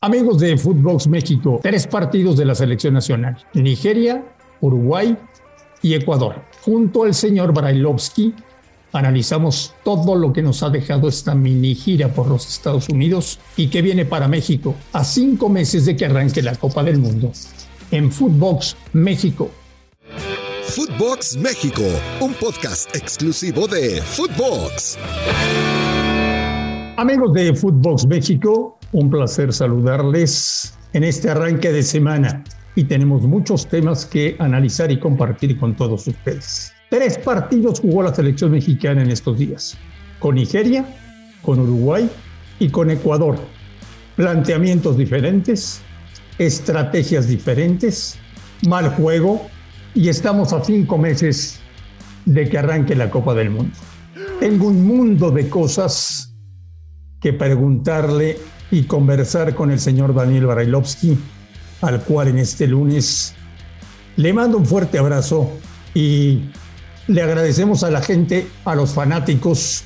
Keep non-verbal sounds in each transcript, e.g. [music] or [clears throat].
Amigos de Footbox México, tres partidos de la selección nacional, Nigeria, Uruguay y Ecuador. Junto al señor Brailovsky, analizamos todo lo que nos ha dejado esta mini gira por los Estados Unidos y que viene para México a cinco meses de que arranque la Copa del Mundo. En Footbox México. Footbox México, un podcast exclusivo de Footbox. Amigos de Footbox México, un placer saludarles en este arranque de semana y tenemos muchos temas que analizar y compartir con todos ustedes. Tres partidos jugó la selección mexicana en estos días, con Nigeria, con Uruguay y con Ecuador. Planteamientos diferentes, estrategias diferentes, mal juego y estamos a cinco meses de que arranque la Copa del Mundo. Tengo un mundo de cosas que preguntarle y conversar con el señor Daniel Barailovsky, al cual en este lunes le mando un fuerte abrazo y le agradecemos a la gente, a los fanáticos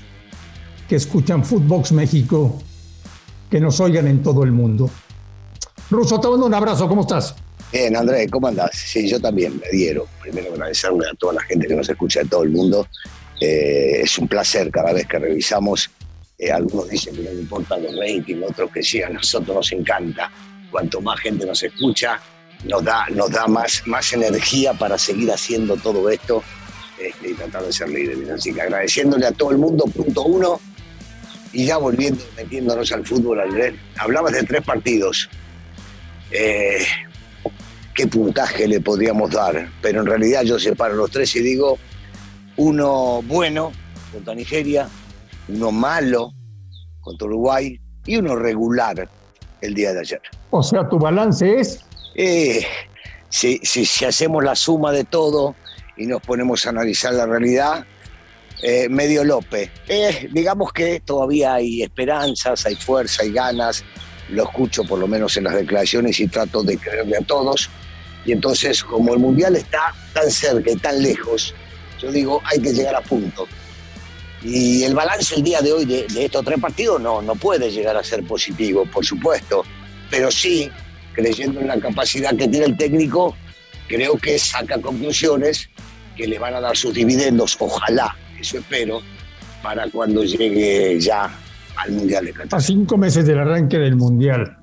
que escuchan Footbox México, que nos oigan en todo el mundo. Ruso, te mando un abrazo, ¿cómo estás? Bien, Andrés, ¿cómo andás? Sí, yo también me dieron. Primero agradecerle a toda la gente que nos escucha de todo el mundo. Eh, es un placer cada vez que revisamos eh, algunos dicen que no importan los ratings, otros que sí, a nosotros nos encanta. Cuanto más gente nos escucha, nos da, nos da más, más energía para seguir haciendo todo esto este, y tratar de ser líderes. Así que agradeciéndole a todo el mundo, punto uno, y ya volviendo, metiéndonos al fútbol, Andrés. Hablabas de tres partidos. Eh, ¿Qué puntaje le podríamos dar? Pero en realidad yo separo los tres y digo, uno bueno contra Nigeria, uno malo contra Uruguay y uno regular el día de ayer. O sea, tu balance es... Eh, si, si, hacemos la suma de todo y nos ponemos a analizar la realidad, eh, medio López. Eh, digamos que todavía hay esperanzas, hay fuerza, hay ganas. Lo escucho por lo menos en las declaraciones y trato de creerle a todos. Y entonces, como el Mundial está tan cerca y tan lejos, yo digo, hay que llegar a punto. Y el balance el día de hoy de, estos tres partidos no, no puede llegar a ser positivo, por supuesto, pero sí, creyendo en la capacidad que tiene el técnico, creo que saca conclusiones que le van a dar sus dividendos, ojalá, eso espero, para cuando llegue ya al Mundial de Qatar. A cinco meses del arranque del Mundial,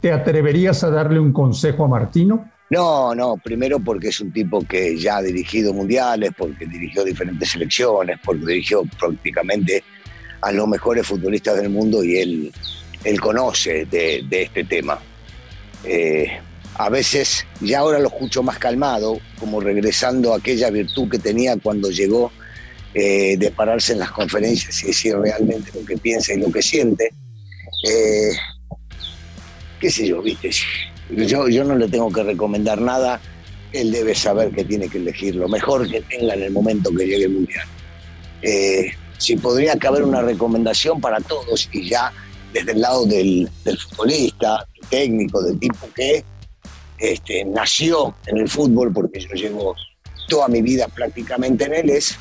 ¿te atreverías a darle un consejo a Martino? No, no, primero porque es un tipo que ya ha dirigido mundiales, porque dirigió diferentes selecciones, porque dirigió prácticamente a los mejores futbolistas del mundo y él, él conoce de, este tema. Eh, a veces, ya ahora lo escucho más calmado, como regresando a aquella virtud que tenía cuando llegó eh, de pararse en las conferencias y decir realmente lo que piensa y lo que siente. Eh, qué sé yo, viste, yo, no le tengo que recomendar nada, él debe saber que tiene que elegir lo mejor que tenga en el momento que llegue el Mundial. Eh, si podría caber una recomendación para todos y ya desde el lado del, futbolista, técnico, del tipo que este, nació en el fútbol, porque yo llevo toda mi vida prácticamente en él, es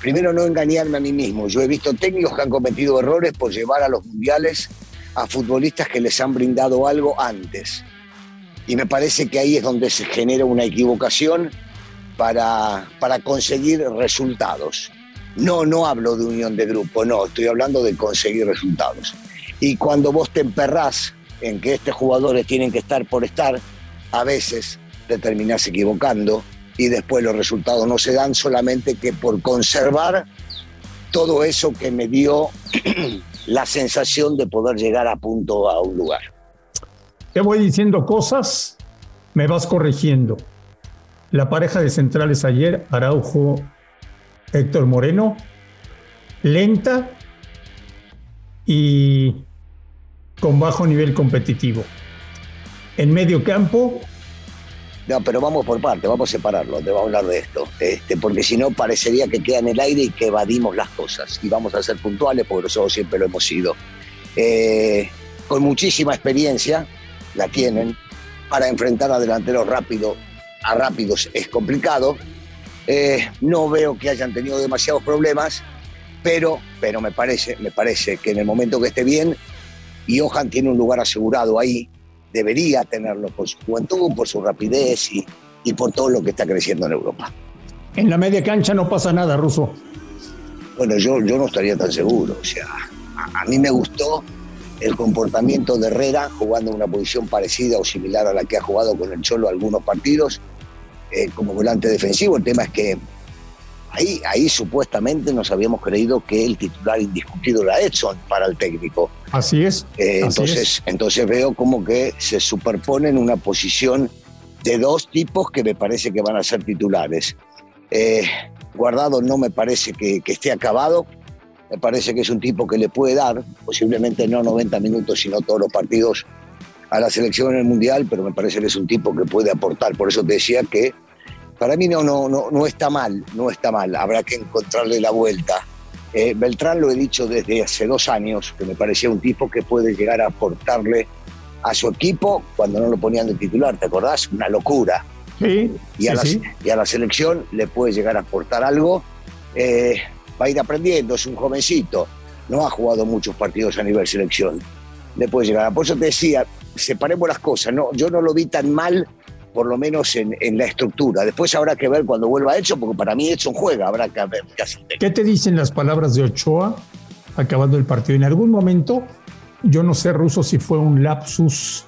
primero no engañarme a mí mismo. Yo he visto técnicos que han cometido errores por llevar a los mundiales a futbolistas que les han brindado algo antes. Y me parece que ahí es donde se genera una equivocación para, para conseguir resultados. No, no hablo de unión de grupo, no, estoy hablando de conseguir resultados. Y cuando vos te emperrás en que estos jugadores tienen que estar por estar, a veces te terminás equivocando y después los resultados no se dan solamente que por conservar todo eso que me dio [clears throat] la sensación de poder llegar a punto a un lugar. Te voy diciendo cosas, me vas corrigiendo. La pareja de centrales ayer, Araujo, Héctor Moreno, lenta y con bajo nivel competitivo. En medio campo. No, pero vamos por parte, vamos a separarlo, te vamos a hablar de esto, este, porque si no parecería que queda en el aire y que evadimos las cosas. Y vamos a ser puntuales porque nosotros siempre lo hemos sido. Eh, con muchísima experiencia, la tienen, para enfrentar a delanteros rápido, a rápidos es complicado. Eh, no veo que hayan tenido demasiados problemas, pero, pero me, parece, me parece que en el momento que esté bien, Johan tiene un lugar asegurado ahí, debería tenerlo por su juventud, por su rapidez y, y por todo lo que está creciendo en Europa. En la media cancha no pasa nada, Ruso. Bueno, yo, yo no estaría tan seguro. O sea, a, a mí me gustó el comportamiento de Herrera jugando en una posición parecida o similar a la que ha jugado con el Cholo algunos partidos eh, como volante defensivo. El tema es que ahí, ahí supuestamente nos habíamos creído que el titular indiscutido era Edson para el técnico. Así es. Eh, así entonces, es. entonces veo como que se superpone en una posición de dos tipos que me parece que van a ser titulares. Eh, Guardado no me parece que, que esté acabado, me parece que es un tipo que le puede dar, posiblemente no 90 minutos, sino todos los partidos a la selección en el Mundial, pero me parece que es un tipo que puede aportar. Por eso te decía que para mí no, no, no, no está mal, no está mal. Habrá que encontrarle la vuelta. Eh, Beltrán lo he dicho desde hace dos años, que me parecía un tipo que puede llegar a aportarle a su equipo cuando no lo ponían de titular, ¿te acordás? Una locura. Sí, Y a, sí, la, sí. y a la selección le puede llegar a aportar algo. Eh, va a ir aprendiendo, es un jovencito, no ha jugado muchos partidos a nivel selección. Le puede llegar. Por eso te decía, separemos las cosas. No, yo no lo vi tan mal, por lo menos en, en la estructura. Después habrá que ver cuando vuelva Edson, porque para mí Edson juega, habrá que ver qué hace el técnico. ¿Qué te dicen las palabras de Ochoa acabando el partido? En algún momento, yo no sé, Ruso, si fue un lapsus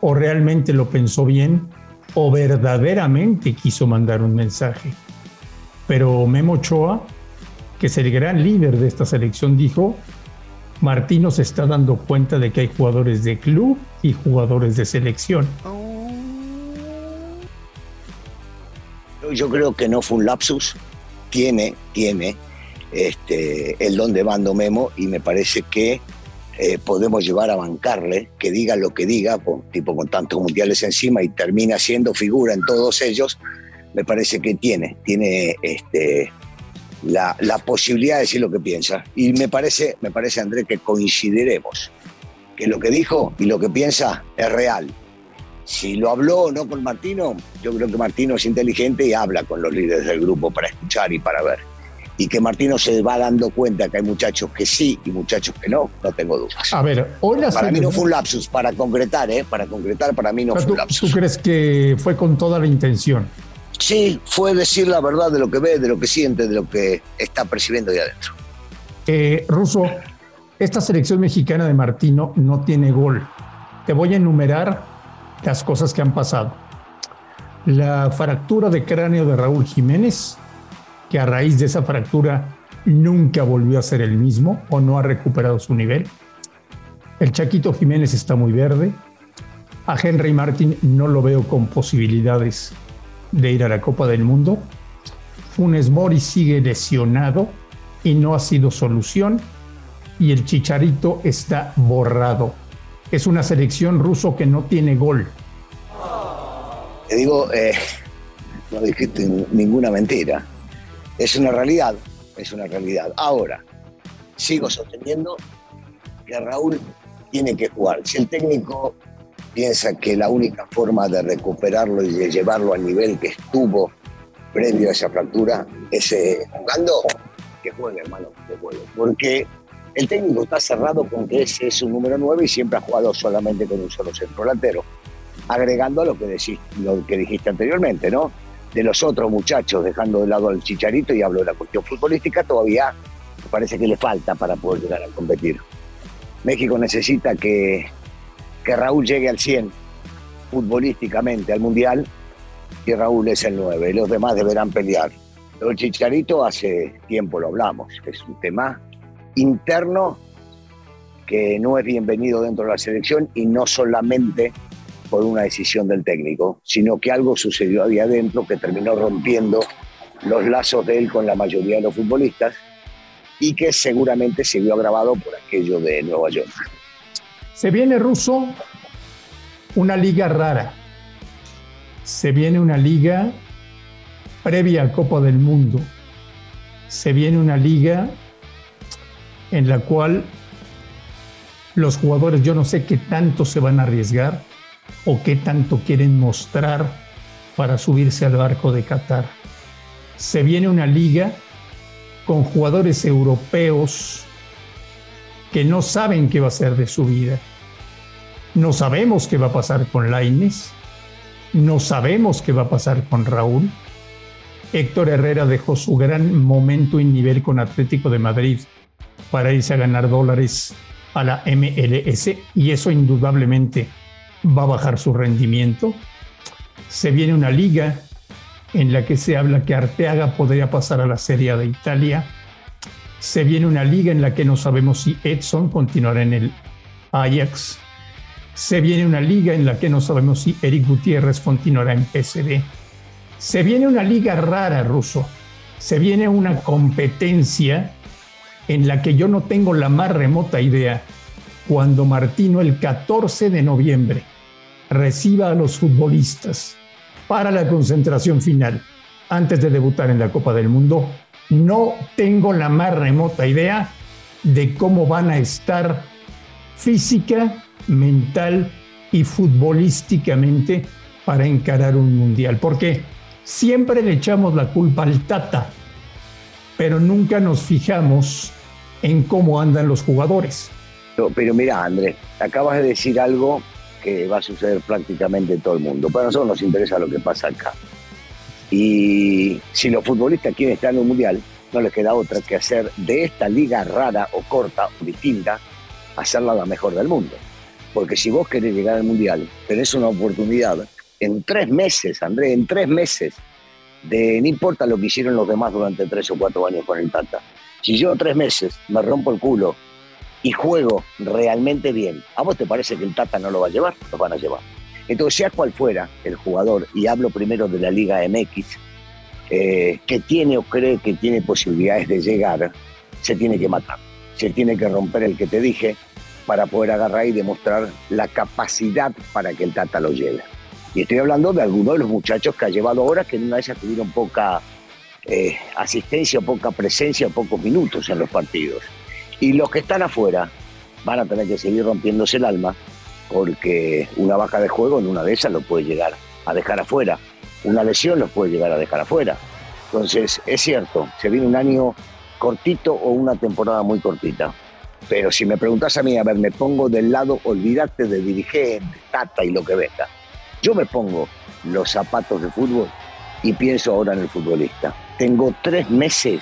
o realmente lo pensó bien o verdaderamente quiso mandar un mensaje. Pero Memo Ochoa, que es el gran líder de esta selección, dijo, Martino se está dando cuenta de que hay jugadores de club y jugadores de selección. Yo- creo que no fue un lapsus, tiene, tiene este, el don de bando Memo y me parece que eh, podemos llevar a bancarle, que diga lo que diga, tipo con tantos mundiales encima y termina siendo figura en todos ellos, me parece que tiene, tiene este, la, la posibilidad de decir lo que piensa. Y me parece, me parece, André, que coincidiremos, que lo que dijo y lo que piensa es real. Si lo habló o no con Martino, yo creo que Martino es inteligente y habla con los líderes del grupo para escuchar y para ver. Y que Martino se va dando cuenta que hay muchachos que sí y muchachos que no, no tengo dudas. A ver, hoy la Para mí no fue un lapsus, para concretar, ¿eh? Para concretar, para mí no Pero fue un ¿Tú, lapsus. tú crees que fue con toda la intención? Sí, fue decir la verdad de lo que ve, de lo que siente, de lo que está percibiendo ahí adentro. Eh, Ruso, esta selección mexicana de Martino no tiene gol. Te voy a enumerar las cosas que han pasado. La fractura de cráneo de Raúl Jiménez, que a raíz de esa fractura nunca volvió a ser el mismo o no ha recuperado su nivel. El Chaquito Jiménez está muy verde. A Henry Martin no lo veo con posibilidades de ir a la Copa del Mundo. Funes Mori sigue lesionado y no ha sido solución. Y el Chicharito está borrado. Es una selección ruso que no tiene gol. Te digo, eh, no dijiste ninguna mentira. Es una realidad, es una realidad. Ahora, sigo sosteniendo que Raúl tiene que jugar. Si el técnico piensa que la única forma de recuperarlo y de llevarlo al nivel que estuvo previo a esa fractura es eh, jugando, que juegue, hermano, que juegue. Porque el técnico está cerrado con que ese es un número 9 y siempre ha jugado solamente con un solo centro delantero agregando a lo que, dijiste anteriormente, ¿no? De los otros muchachos, dejando de lado al chicharito y hablo de la cuestión futbolística, todavía parece que le falta para poder llegar a competir. México necesita que, Raúl llegue al 100 futbolísticamente al Mundial y Raúl es el 9. Los demás deberán pelear. Lo Chicharito hace tiempo lo hablamos, es un tema interno que no es bienvenido dentro de la selección y no solamente por una decisión del técnico, sino que algo sucedió ahí adentro que terminó rompiendo los lazos de él con la mayoría de los futbolistas y que seguramente se vio agravado por aquello de Nueva York. Se viene ruso una liga rara. Se viene una liga previa a Copa del Mundo. Se viene una liga en la cual los jugadores yo no sé qué tanto se van a arriesgar o qué tanto quieren mostrar para subirse al barco de Qatar. Se viene una liga con jugadores europeos que no saben qué va a ser de su vida. No sabemos qué va a pasar con Laines, no sabemos qué va a pasar con Raúl. Héctor Herrera dejó su gran momento y nivel con Atlético de Madrid para irse a ganar dólares a la MLS y eso indudablemente va a bajar su rendimiento. Se viene una liga en la que se habla que Arteaga podría pasar a la Serie de Italia. Se viene una liga en la que no sabemos si Edson continuará en el Ajax. Se viene una liga en la que no sabemos si Eric Gutiérrez continuará en PSV. Se viene una liga rara, ruso. Se viene una competencia en la que yo no tengo la más remota idea cuando Martino el 14 de noviembre reciba a los futbolistas para la concentración final antes de debutar en la Copa del Mundo, no tengo la más remota idea de cómo van a estar física, mental y futbolísticamente para encarar un mundial. Porque siempre le echamos la culpa al Tata, pero nunca nos fijamos en cómo andan los jugadores. Pero, mira, Andrés, acabas de decir algo que va a suceder prácticamente en todo el mundo. Para nosotros nos interesa lo que pasa acá. Y si los futbolistas quieren estar en un mundial, no les queda otra que hacer de esta liga rara o corta o distinta, hacerla la mejor del mundo. Porque si vos querés llegar al mundial, tenés una oportunidad en tres meses, Andrés, en tres meses, de no importa lo que hicieron los demás durante tres o cuatro años con el Tata. Si yo tres meses me rompo el culo y juego realmente bien, ¿a vos te parece que el Tata no lo va a llevar? Lo van a llevar. Entonces, sea cual fuera el jugador, y hablo primero de la Liga MX, eh, que tiene o cree que tiene posibilidades de llegar, se tiene que matar. Se tiene que romper el que te dije para poder agarrar y demostrar la capacidad para que el Tata lo lleve. Y estoy hablando de algunos de los muchachos que ha llevado ahora que en una vez tuvieron poca eh, asistencia, poca presencia, pocos minutos en los partidos. Y los que están afuera van a tener que seguir rompiéndose el alma porque una baja de juego en una de esas lo puede llegar a dejar afuera. Una lesión lo puede llegar a dejar afuera. Entonces, es cierto, se viene un año cortito o una temporada muy cortita. Pero si me preguntas a mí, a ver, me pongo del lado, olvídate de dirigente, tata y lo que venga. Yo me pongo los zapatos de fútbol y pienso ahora en el futbolista. Tengo tres meses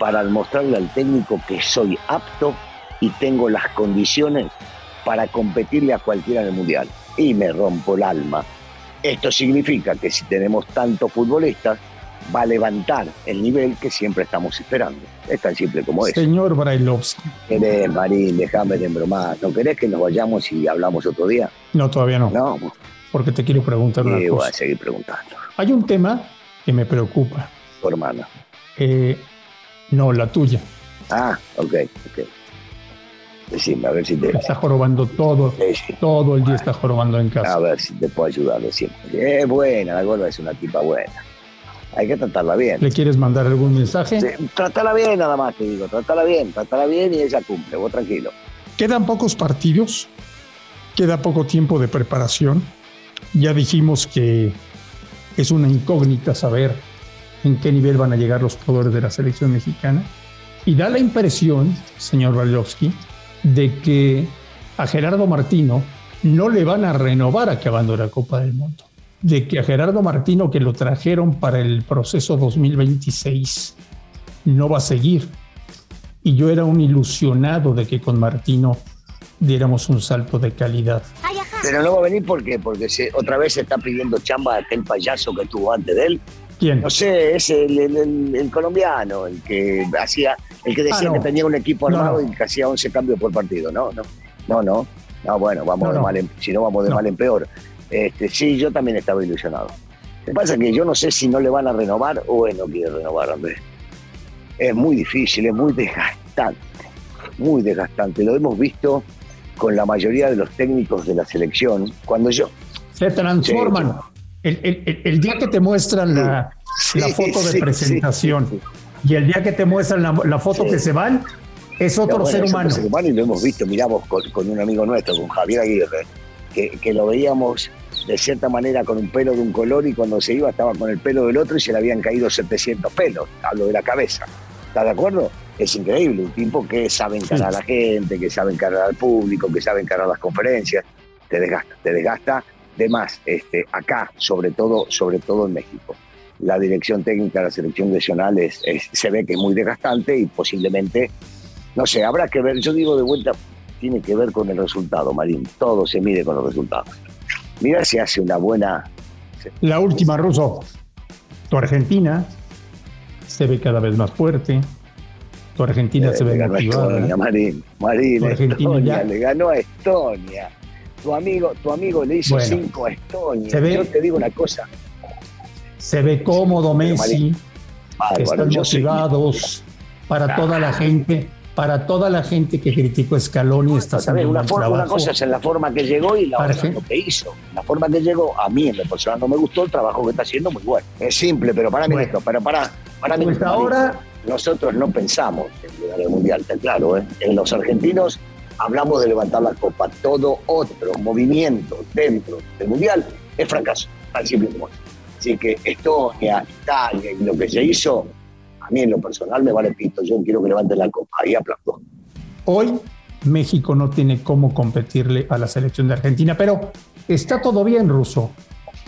para mostrarle al técnico que soy apto y tengo las condiciones para competirle a cualquiera en el mundial. Y me rompo el alma. Esto significa que si tenemos tantos futbolistas, va a levantar el nivel que siempre estamos esperando. Es tan simple como es. Señor Brailovsky. ¿Querés, Marín? Déjame de bromar. ¿No querés que nos vayamos y hablamos otro día? No, todavía no. No. Porque te quiero preguntar una cosa. voy a seguir preguntando. Hay un tema que me preocupa. Tu hermana. Eh, no, la tuya. Ah, ok, ok. Decime, a ver si te. Está jorobando todo. Todo el día está jorobando en casa. A ver si te puedo ayudar, decime. Es buena, la gorda es una tipa buena. Hay que tratarla bien. ¿Le quieres mandar algún mensaje? Sí, trátala bien, nada más te digo. Trátala bien, trátala bien y ella cumple. Vos tranquilo. Quedan pocos partidos. Queda poco tiempo de preparación. Ya dijimos que es una incógnita saber en qué nivel van a llegar los jugadores de la selección mexicana. Y da la impresión, señor Walowski, de que a Gerardo Martino no le van a renovar acabando la Copa del Mundo. De que a Gerardo Martino, que lo trajeron para el proceso 2026, no va a seguir. Y yo era un ilusionado de que con Martino diéramos un salto de calidad. Pero no va a venir porque, porque se, otra vez se está pidiendo chamba a aquel payaso que estuvo antes de él. ¿Quién? No sé, es el, el- el- el colombiano, el que hacía, el que decía Ah, no. que tenía un equipo armado no. y que hacía 11 cambios por partido. No, no, no, no. No, bueno, vamos de mal en, si no vamos de mal en peor. Este, sí, yo también estaba ilusionado. Lo que pasa es que yo no sé si no le van a renovar o él no quiere renovar, Andrés. Es muy difícil, es muy desgastante, muy desgastante. Lo hemos visto con la mayoría de los técnicos de la selección. Cuando yo, Se transforman. El, el- el- día que te muestran la, Sí, la foto de sí, presentación sí, y el día que te muestran la, la foto que se van, es otro bueno, ser humano. ser humano y lo hemos visto, miramos con, con un amigo nuestro, con Javier Aguirre, que, que lo veíamos de cierta manera con un pelo de un color y cuando se iba estaba con el pelo del otro y se le habían caído 700 pelos, hablo de la cabeza. ¿Estás de acuerdo? Es increíble, un tipo que sabe encarar a la gente, que sabe encarar al público, que sabe encarar las conferencias, te desgasta, te desgasta de más, este, acá, sobre todo, sobre todo en México. La dirección técnica de la selección nacional es, es- se ve que es muy desgastante y posiblemente no sé, habrá que ver, yo digo de vuelta, tiene que ver con el resultado, Marín, todo se mide con los resultados. Mira si hace una buena... La última, Ruso. Tu Argentina se ve cada vez más fuerte. Tu Argentina se le ve motivada. Estonia, Marín, Marín, Estonia, ya- le ganó a Estonia. Tu amigo, tu amigo le hizo Bueno, cinco a Estonia. se ve- Yo te digo una cosa, Se ve cómodo Messi. Bárbaro, Están motivados para toda la gente. Para toda la gente que criticó Scaloni, está Está haciendo un una, forma, una cosa es en la forma que llegó y la otra Parece- es lo que hizo. La forma que llegó, a mí en lo personal no me gustó el trabajo que está haciendo, muy bueno. Es simple, pero para mí Bueno. esto, pero para, para mí Pues ahora nosotros no pensamos en llegar al mundial, está claro. ¿eh? En los argentinos hablamos de levantar la copa. Todo otro movimiento dentro del mundial es fracaso, tan simple eso. Así que Estonia, Italia y lo que se hizo, a mí en lo personal me vale pito. Yo quiero que levanten la copa. Ahí aplaudo. Hoy México no tiene cómo competirle a la selección de Argentina, pero está todo bien, Ruso.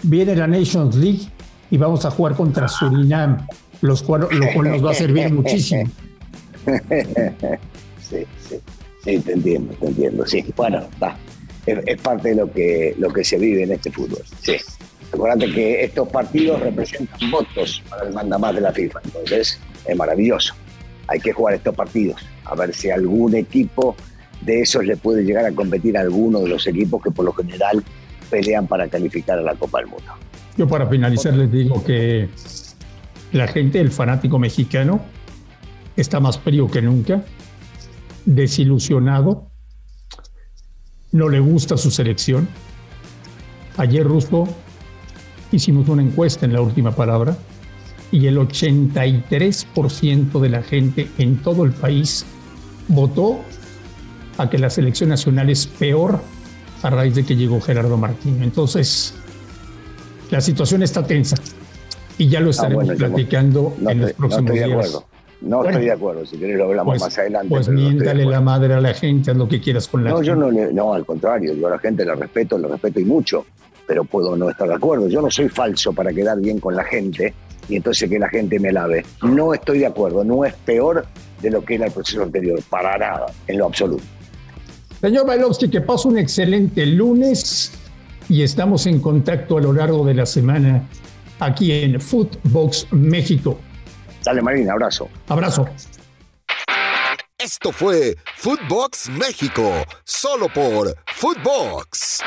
Viene la Nations League y vamos a jugar contra Surinam, los cual, lo cual nos va a servir muchísimo. [laughs] Sí, sí, sí, te entiendo, te entiendo. Sí, bueno, va. Es, es parte de lo que, lo que se vive en este fútbol. Sí. Acuérdate que estos partidos representan votos para el mandamás de la FIFA. Entonces, es maravilloso. Hay que jugar estos partidos. A ver si algún equipo de esos le puede llegar a competir a alguno de los equipos que por lo general pelean para calificar a la Copa del Mundo. Yo para finalizar les digo que la gente, el fanático mexicano, está más frío que nunca, desilusionado, no le gusta su selección. Ayer, Russo, hicimos una encuesta en la última palabra y el 83% de la gente en todo el país votó a que la selección nacional es peor a raíz de que llegó Gerardo Martino. Entonces, la situación está tensa y ya lo estaremos Ah, bueno, no- platicando No, en los no próximos días. No Bueno. estoy de acuerdo. Si querés lo hablamos Pues, más adelante. pues no miéntale la madre a la gente, haz lo que quieras con la No, gente. yo no, le- no, al contrario, yo a la gente la respeto, la respeto y mucho, pero puedo no estar de acuerdo. Yo no soy falso para quedar bien con la gente y entonces que la gente me lave. No estoy de acuerdo, no es peor de lo que era el proceso anterior, para nada, en lo absoluto. Señor Bailovsky, que pase un excelente lunes y estamos en contacto a lo largo de la semana aquí en Footbox México. Dale, Marina, abrazo. Abrazo. Esto fue Footbox México, solo por Footbox.